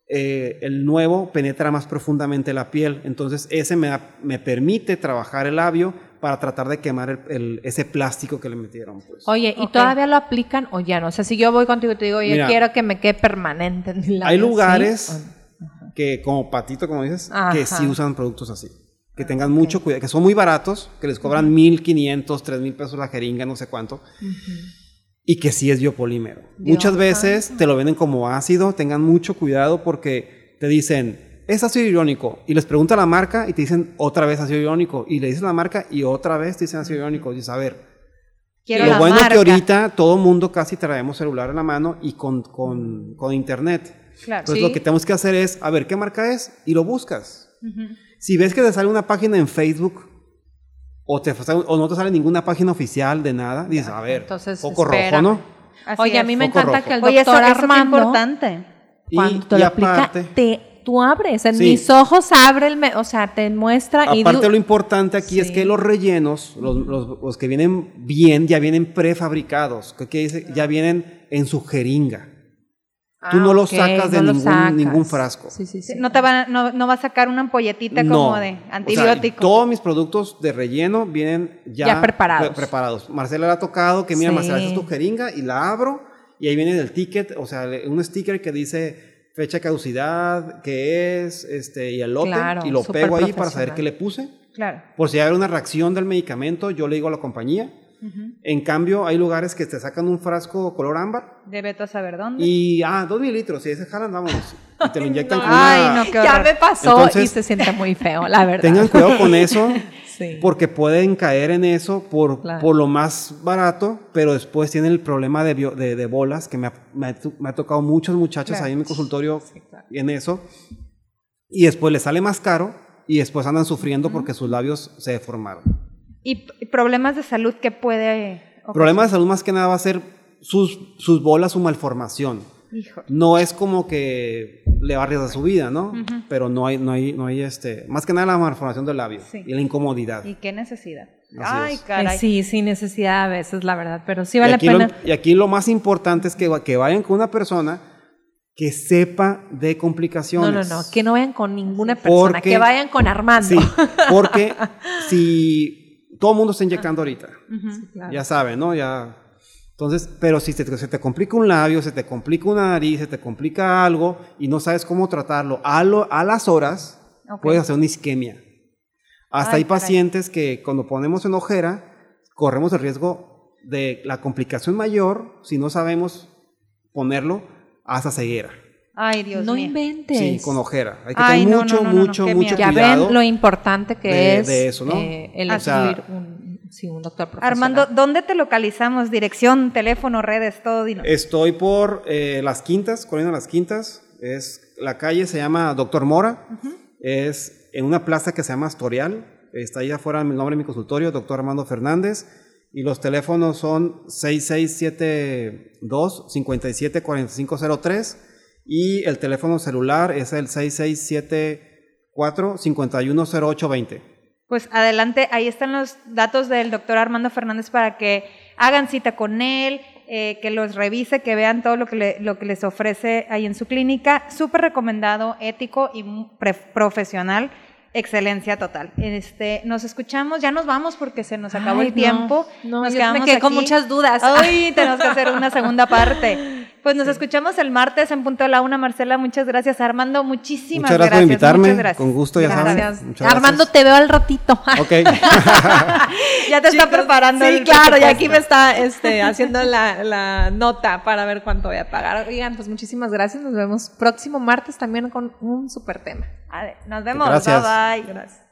eh, el nuevo penetra más profundamente la piel. Entonces ese me, me permite trabajar el labio para tratar de quemar el, ese plástico que le metieron. Pues.
Oye, ¿y todavía lo aplican o ya no? O sea, si yo voy contigo y te digo, oye, quiero que me quede permanente en
el Hay lugares que, como Patito, como dices, que sí usan productos así. Que tengan mucho cuidado, que son muy baratos, que les cobran mil quinientos, tres mil pesos la jeringa, no sé cuánto. Y que sí es biopolímero. Muchas veces te lo venden como ácido, tengan mucho cuidado porque te dicen, es ácido irónico. Y les pregunta la marca y te dicen otra vez ácido irónico. Y le dices la marca y otra vez te dicen ácido irónico. Y dices, a ver. Quiero lo bueno es que ahorita todo mundo casi traemos celular en la mano y con, con, con internet. Claro, Entonces lo que tenemos que hacer es, a ver, ¿qué marca es? Y lo buscas. Si ves que te sale una página en Facebook o, te, o no te sale ninguna página oficial de nada, dices, a ver, Entonces, poco rojo, ¿no?
Oye, a mí me encanta que el doctor Oye, eso, Armando, es importante. Cuando te lo aplica, te tú abres. En mis ojos abre el, o sea, te muestra.
Aparte lo importante aquí es que los rellenos, los, los, que vienen bien, ya vienen prefabricados, que dice, ya vienen en su jeringa. Tú no ah, los sacas de ningún, ningún, frasco.
Sí, sí, sí. No, te va, no, no va a sacar una ampolletita como de antibiótico.
todos mis productos de relleno vienen ya, preparados. preparados. Marcela la ha tocado, que mira, Marcela, esta es tu jeringa y la abro y ahí viene el ticket, o sea, un sticker que dice fecha de caducidad, qué es, este, y el lote, y lo pego ahí para saber qué le puse. Claro. Por si hay una reacción del medicamento, yo le digo a la compañía. En cambio, hay lugares que te sacan un frasco color ámbar.
De a saber dónde.
Y, ah, dos mililitros, y ese jalan, vámonos. Y te lo inyectan con
Ay, no, qué Ya me pasó y se siente muy feo, la verdad.
Tengan cuidado con eso. Porque pueden caer en eso por, por lo más barato, pero después tienen el problema de, de, bolas, que me ha, me, ha, tocado muchas muchachas ahí en mi consultorio en eso. Y después les sale más caro y después andan sufriendo porque sus labios se deformaron.
¿Y problemas de salud que puede...?
Problemas de salud más que nada va a ser sus, sus bolas, su malformación. No es como que le va a arriesgar su vida, ¿no? Pero no hay, no hay, no hay este, más que nada la malformación del labio y la incomodidad.
¿Y qué necesidad?
Ay, caray. sí, sin necesidad a veces, la verdad, pero sí vale la pena.
y aquí lo más importante es que, que vayan con una persona que sepa de complicaciones.
No, no, no, que no vayan con ninguna persona, que vayan con Armando. Sí,
porque si todo el mundo está inyectando ahorita, ya saben, ¿no? Ya. Entonces, pero si se te complica un labio, se te complica una nariz, se te complica algo y no sabes cómo tratarlo, a, a las horas puedes hacer una isquemia. Hasta hay pacientes que cuando ponemos en ojera, corremos el riesgo de la complicación mayor si no sabemos ponerlo hasta ceguera.
Ay, Dios
no inventes.
Sí, con ojera. Hay que tener mucho, mucho, mucho cuidado.
Ya ven lo importante que es
de eso, ¿no?
Eh, el recibir un, sí, un doctor profesional.
Armando, ¿dónde te localizamos? Dirección, teléfono, redes, todo. Dinos.
Estoy por eh, Las Quintas, Colina Las Quintas. Es, la calle se llama Doctor Mora. Es en una plaza que se llama Astorial. Está ahí afuera el nombre de mi consultorio, doctor Armando Fernández. Y los teléfonos son 6672-574503 y el teléfono celular es el 6674-510820.
Pues adelante, ahí están los datos del doctor Armando Fernández para que hagan cita con él, eh, que los revise, que vean todo lo que, lo que les ofrece ahí en su clínica. Súper recomendado, ético y profesional. Excelencia total. Este, nos escuchamos, ya nos vamos porque se nos acabó el tiempo.
No, nos quedamos me quedé con muchas dudas.
Hoy tenemos que hacer una segunda parte. Pues nos escuchamos el martes en punto de la una, Marcela. Muchas gracias, Armando. Muchísimas
muchas gracias. por invitarme. Con gusto, ya
gracias. Armando, te veo al ratito.
Ok.
ya te está preparando.
Sí, claro, y aquí me está este, haciendo la, la, nota para ver cuánto voy a pagar. Oigan, pues muchísimas gracias. Nos vemos próximo martes también con un súper tema.
nos vemos. Gracias. Bye bye. Gracias.